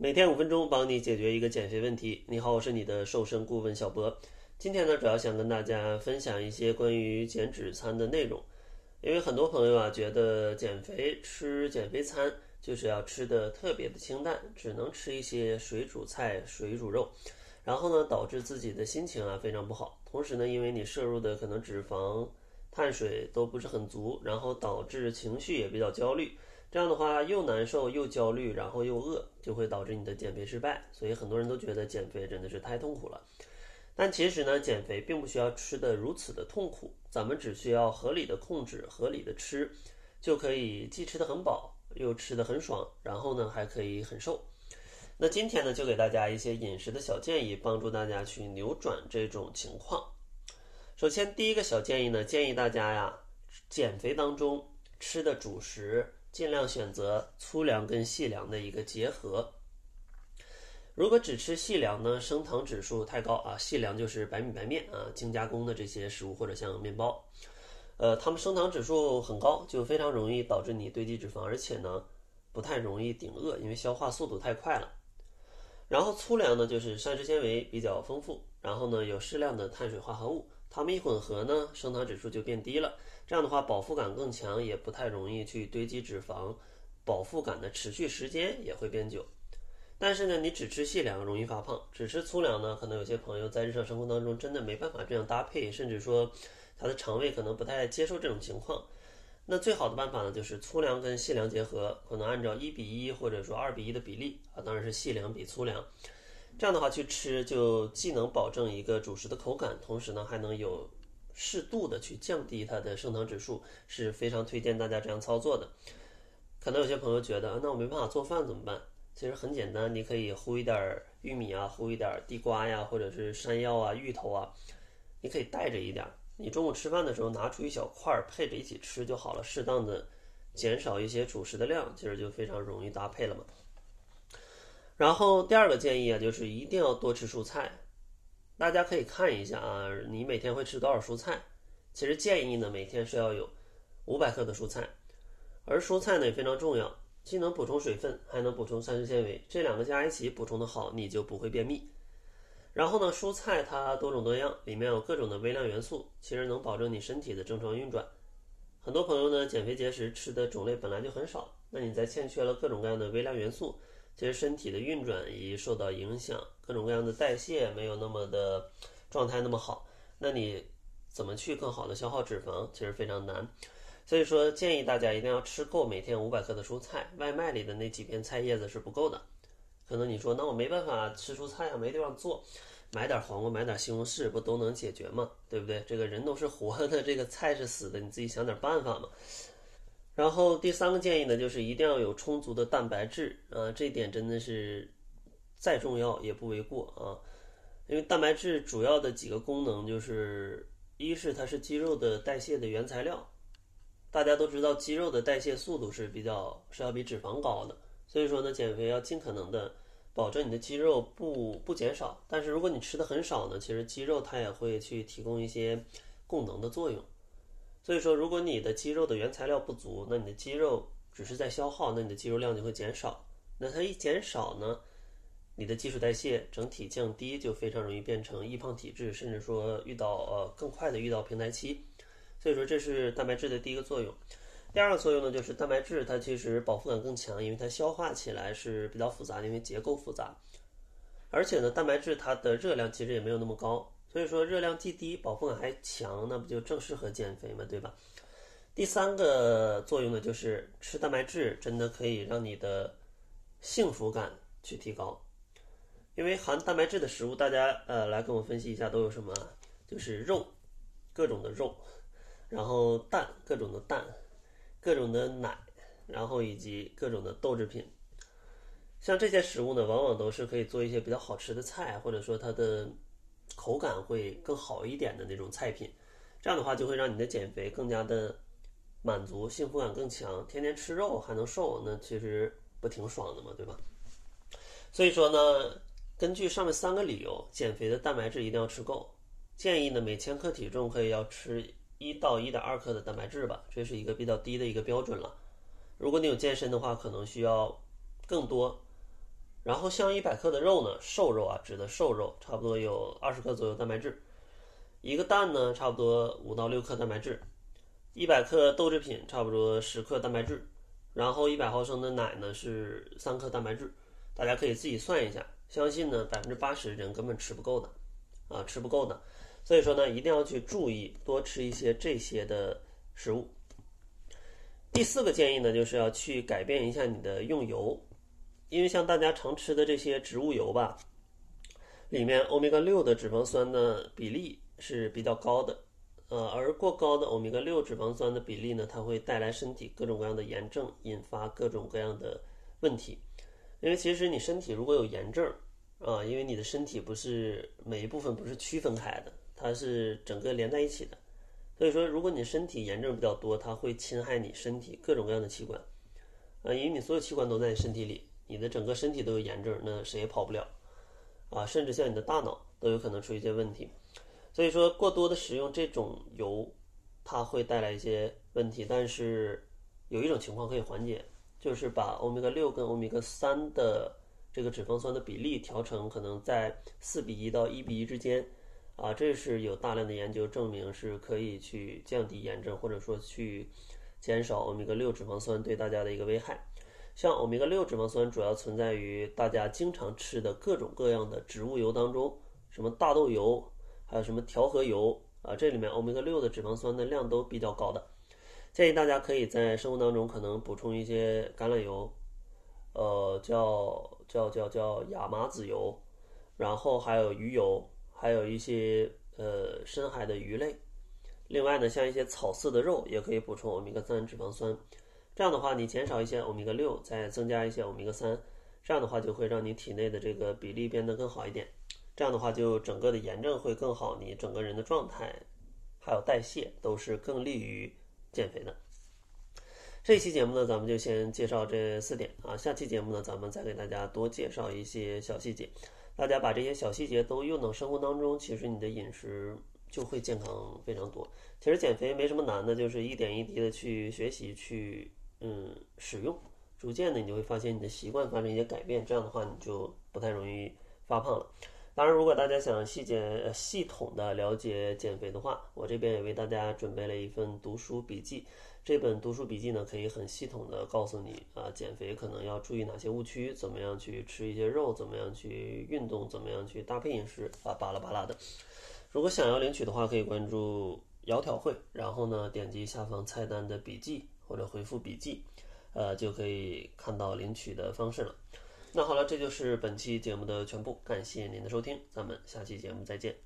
每天五分钟，帮你解决一个减肥问题。你好，我是你的瘦身顾问小博。今天呢，主要想跟大家分享一些关于减脂餐的内容。因为很多朋友啊，觉得减肥吃减肥餐就是要吃的特别的清淡，只能吃一些水煮菜、水煮肉，然后呢，导致自己的心情啊非常不好。同时呢，因为你摄入的可能脂肪、碳水都不是很足，然后导致情绪也比较焦虑。这样的话又难受又焦虑，然后又饿，就会导致你的减肥失败。所以很多人都觉得减肥真的是太痛苦了。但其实呢，减肥并不需要吃的如此的痛苦，咱们只需要合理的控制、合理的吃，就可以既吃的很饱，又吃的很爽，然后呢还可以很瘦。那今天呢，就给大家一些饮食的小建议，帮助大家去扭转这种情况。首先，第一个小建议呢，建议大家呀，减肥当中吃的主食。尽量选择粗粮跟细粮的一个结合。如果只吃细粮呢，升糖指数太高啊。细粮就是白米白面啊，精加工的这些食物或者像面包，呃，它们升糖指数很高，就非常容易导致你堆积脂肪，而且呢，不太容易顶饿，因为消化速度太快了。然后粗粮呢，就是膳食纤维比较丰富，然后呢，有适量的碳水化合物。它们一混合呢，升糖指数就变低了。这样的话，饱腹感更强，也不太容易去堆积脂肪，饱腹感的持续时间也会变久。但是呢，你只吃细粮容易发胖，只吃粗粮呢，可能有些朋友在日常生活当中真的没办法这样搭配，甚至说他的肠胃可能不太接受这种情况。那最好的办法呢，就是粗粮跟细粮结合，可能按照一比一或者说二比一的比例啊，当然是细粮比粗粮。这样的话去吃，就既能保证一个主食的口感，同时呢还能有适度的去降低它的升糖指数，是非常推荐大家这样操作的。可能有些朋友觉得，那我没办法做饭怎么办？其实很简单，你可以糊一点玉米啊，糊一点地瓜呀，或者是山药啊、芋头啊，你可以带着一点。你中午吃饭的时候拿出一小块儿配着一起吃就好了，适当的减少一些主食的量，其实就非常容易搭配了嘛。然后第二个建议啊，就是一定要多吃蔬菜。大家可以看一下啊，你每天会吃多少蔬菜？其实建议呢，每天是要有五百克的蔬菜。而蔬菜呢也非常重要，既能补充水分，还能补充膳食纤维，这两个加一起补充的好，你就不会便秘。然后呢，蔬菜它多种多样，里面有各种的微量元素，其实能保证你身体的正常运转。很多朋友呢减肥节食吃的种类本来就很少，那你在欠缺了各种各样的微量元素。其实身体的运转也受到影响，各种各样的代谢没有那么的状态那么好，那你怎么去更好的消耗脂肪，其实非常难。所以说建议大家一定要吃够每天五百克的蔬菜，外卖里的那几片菜叶子是不够的。可能你说那我没办法吃蔬菜啊，没地方做，买点黄瓜，买点西红柿不都能解决吗？对不对？这个人都是活的，这个菜是死的，你自己想点办法嘛。然后第三个建议呢，就是一定要有充足的蛋白质啊，这一点真的是再重要也不为过啊。因为蛋白质主要的几个功能就是，一是它是肌肉的代谢的原材料，大家都知道肌肉的代谢速度是比较是要比脂肪高的，所以说呢，减肥要尽可能的保证你的肌肉不不减少。但是如果你吃的很少呢，其实肌肉它也会去提供一些供能的作用。所以说，如果你的肌肉的原材料不足，那你的肌肉只是在消耗，那你的肌肉量就会减少。那它一减少呢，你的基础代谢整体降低，就非常容易变成易胖体质，甚至说遇到呃更快的遇到平台期。所以说，这是蛋白质的第一个作用。第二个作用呢，就是蛋白质它其实饱腹感更强，因为它消化起来是比较复杂，因为结构复杂。而且呢，蛋白质它的热量其实也没有那么高。所以说热量既低，饱腹感还强，那不就正适合减肥嘛，对吧？第三个作用呢，就是吃蛋白质真的可以让你的幸福感去提高。因为含蛋白质的食物，大家呃来跟我分析一下都有什么？就是肉，各种的肉，然后蛋，各种的蛋，各种的奶，然后以及各种的豆制品。像这些食物呢，往往都是可以做一些比较好吃的菜，或者说它的。口感会更好一点的那种菜品，这样的话就会让你的减肥更加的满足，幸福感更强。天天吃肉还能瘦，那其实不挺爽的吗？对吧？所以说呢，根据上面三个理由，减肥的蛋白质一定要吃够。建议呢，每千克体重可以要吃一到一点二克的蛋白质吧，这是一个比较低的一个标准了。如果你有健身的话，可能需要更多。然后像一百克的肉呢，瘦肉啊，指的瘦肉，差不多有二十克左右蛋白质。一个蛋呢，差不多五到六克蛋白质。一百克豆制品，差不多十克蛋白质。然后一百毫升的奶呢，是三克蛋白质。大家可以自己算一下，相信呢，百分之八十人根本吃不够的，啊，吃不够的。所以说呢，一定要去注意多吃一些这些的食物。第四个建议呢，就是要去改变一下你的用油，因为像大家常吃的这些植物油吧，里面欧米伽六的脂肪酸的比例是比较高的，呃，而过高的欧米伽六脂肪酸的比例呢，它会带来身体各种各样的炎症，引发各种各样的问题。因为其实你身体如果有炎症啊，因为你的身体不是每一部分不是区分开的，它是整个连在一起的。所以说，如果你身体炎症比较多，它会侵害你身体各种各样的器官，啊，因为你所有器官都在你身体里，你的整个身体都有炎症，那谁也跑不了，啊，甚至像你的大脑都有可能出一些问题。所以说，过多的食用这种油，它会带来一些问题。但是有一种情况可以缓解，就是把欧米伽六跟欧米伽三的这个脂肪酸的比例调成可能在四比一到一比一之间。啊，这是有大量的研究证明是可以去降低炎症，或者说去减少欧米伽六脂肪酸对大家的一个危害。像欧米伽六脂肪酸主要存在于大家经常吃的各种各样的植物油当中，什么大豆油，还有什么调和油啊，这里面欧米伽六的脂肪酸的量都比较高的。建议大家可以在生活当中可能补充一些橄榄油，呃，叫叫叫叫亚麻籽油，然后还有鱼油。还有一些呃深海的鱼类，另外呢，像一些草饲的肉也可以补充欧米伽三脂肪酸。这样的话，你减少一些欧米伽六，再增加一些欧米伽三，这样的话就会让你体内的这个比例变得更好一点。这样的话，就整个的炎症会更好，你整个人的状态还有代谢都是更利于减肥的。这期节目呢，咱们就先介绍这四点啊，下期节目呢，咱们再给大家多介绍一些小细节。大家把这些小细节都用到生活当中，其实你的饮食就会健康非常多。其实减肥没什么难的，就是一点一滴的去学习，去嗯使用，逐渐的你就会发现你的习惯发生一些改变，这样的话你就不太容易发胖了。当然，如果大家想细节系统的了解减肥的话，我这边也为大家准备了一份读书笔记。这本读书笔记呢，可以很系统的告诉你啊，减肥可能要注意哪些误区，怎么样去吃一些肉，怎么样去运动，怎么样去搭配饮食啊，巴拉巴拉的。如果想要领取的话，可以关注窈窕会，然后呢，点击下方菜单的笔记或者回复笔记，呃，就可以看到领取的方式了。那好了，这就是本期节目的全部，感谢您的收听，咱们下期节目再见。